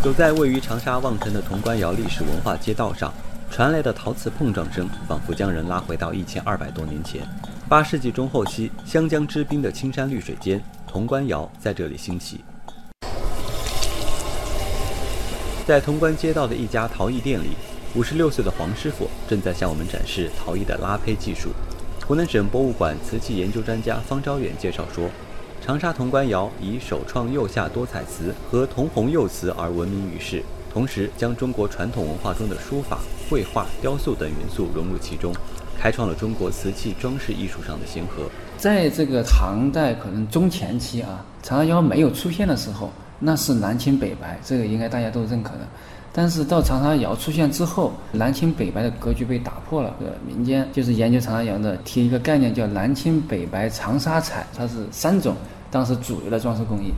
走在位于长沙望城的潼关窑历史文化街道上，传来的陶瓷碰撞声，仿佛将人拉回到一千二百多年前。八世纪中后期，湘江之滨的青山绿水间，潼关窑在这里兴起。在潼关街道的一家陶艺店里，五十六岁的黄师傅正在向我们展示陶艺的拉胚技术。湖南省博物馆瓷器研究专家方昭远介绍说。长沙潼关窑以首创釉下多彩瓷和铜红釉瓷而闻名于世，同时将中国传统文化中的书法、绘画、雕塑等元素融入其中，开创了中国瓷器装饰艺术上的先河。在这个唐代可能中前期啊，长沙窑没有出现的时候，那是南青北白，这个应该大家都认可的。但是到长沙窑出现之后，南青北白的格局被打破了。呃，民间就是研究长沙窑的，提一个概念叫南青北白长沙彩，它是三种。当时主流的装饰工艺。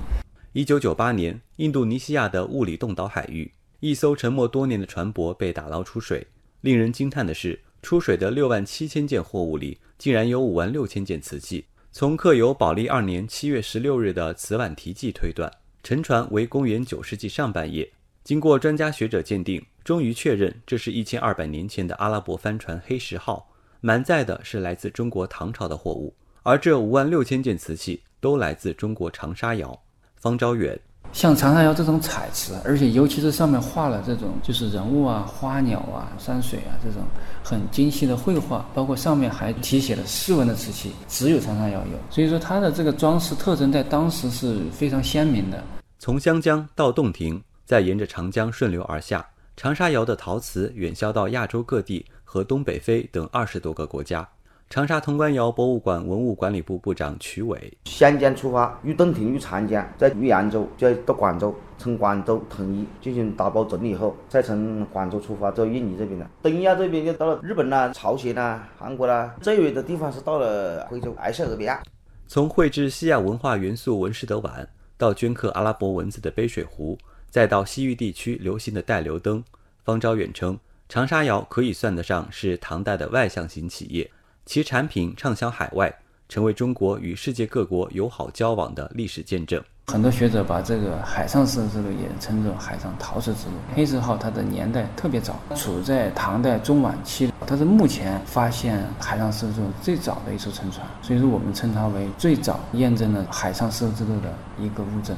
一九九八年，印度尼西亚的物里洞岛海域，一艘沉没多年的船舶被打捞出水。令人惊叹的是，出水的六万七千件货物里，竟然有五万六千件瓷器。从刻有宝历二年七月十六日的瓷碗题记推断，沉船为公元九世纪上半叶。经过专家学者鉴定，终于确认这是一千二百年前的阿拉伯帆船“黑石号”，满载的是来自中国唐朝的货物。而这五万六千件瓷器。都来自中国长沙窑。方昭远，像长沙窑这种彩瓷，而且尤其是上面画了这种就是人物啊、花鸟啊、山水啊这种很精细的绘画，包括上面还题写了诗文的瓷器，只有长沙窑有。所以说它的这个装饰特征在当时是非常鲜明的。从湘江到洞庭，再沿着长江顺流而下，长沙窑的陶瓷远销到亚洲各地和东北非等二十多个国家。长沙潼关窑博物馆文物管理部部长曲伟：湘江出发，与洞庭、与长江，再于扬州，再到广州，从广州统一进行打包整理以后，再从广州出发到印尼这边的。东亚这边就到了日本啦、朝鲜啦、韩国啦，最远的地方是到了非洲埃塞俄比亚。从绘制西亚文化元素纹饰的碗，到镌刻阿拉伯文字的杯水壶，再到西域地区流行的带流灯，方昭远称，长沙窑可以算得上是唐代的外向型企业。其产品畅销海外，成为中国与世界各国友好交往的历史见证。很多学者把这个海上丝绸之路也称作海上陶瓷之路。黑石号它的年代特别早，处在唐代中晚期，它是目前发现海上丝绸之路最早的一艘沉船，所以说我们称它为最早验证了海上丝绸之路的一个物证。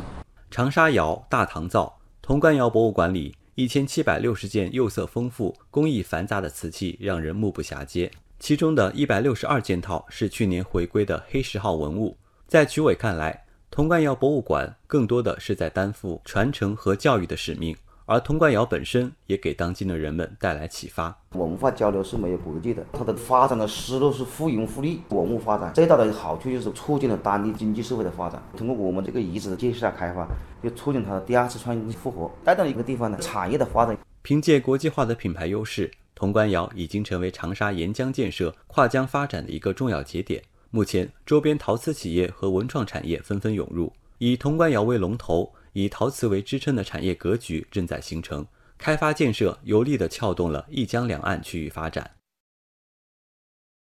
长沙窑大唐造，潼关窑博物馆里一千七百六十件釉色丰富、工艺繁杂的瓷器，让人目不暇接。其中的一百六十二件套是去年回归的黑石号文物。在曲伟看来，潼关窑博物馆更多的是在担负传承和教育的使命，而潼关窑本身也给当今的人们带来启发。文化交流是没有国界的，它的发展的思路是互赢互利。文物发展最大的好处就是促进了当地经济社会的发展。通过我们这个遗址的建设开发，又促进它的第二次创新复活，带动一个地方的产业的发展。凭借国际化的品牌优势。潼关窑已经成为长沙沿江建设、跨江发展的一个重要节点。目前，周边陶瓷企业和文创产业纷纷涌入，以潼关窑为龙头、以陶瓷为支撑的产业格局正在形成。开发建设有力地撬动了一江两岸区域发展。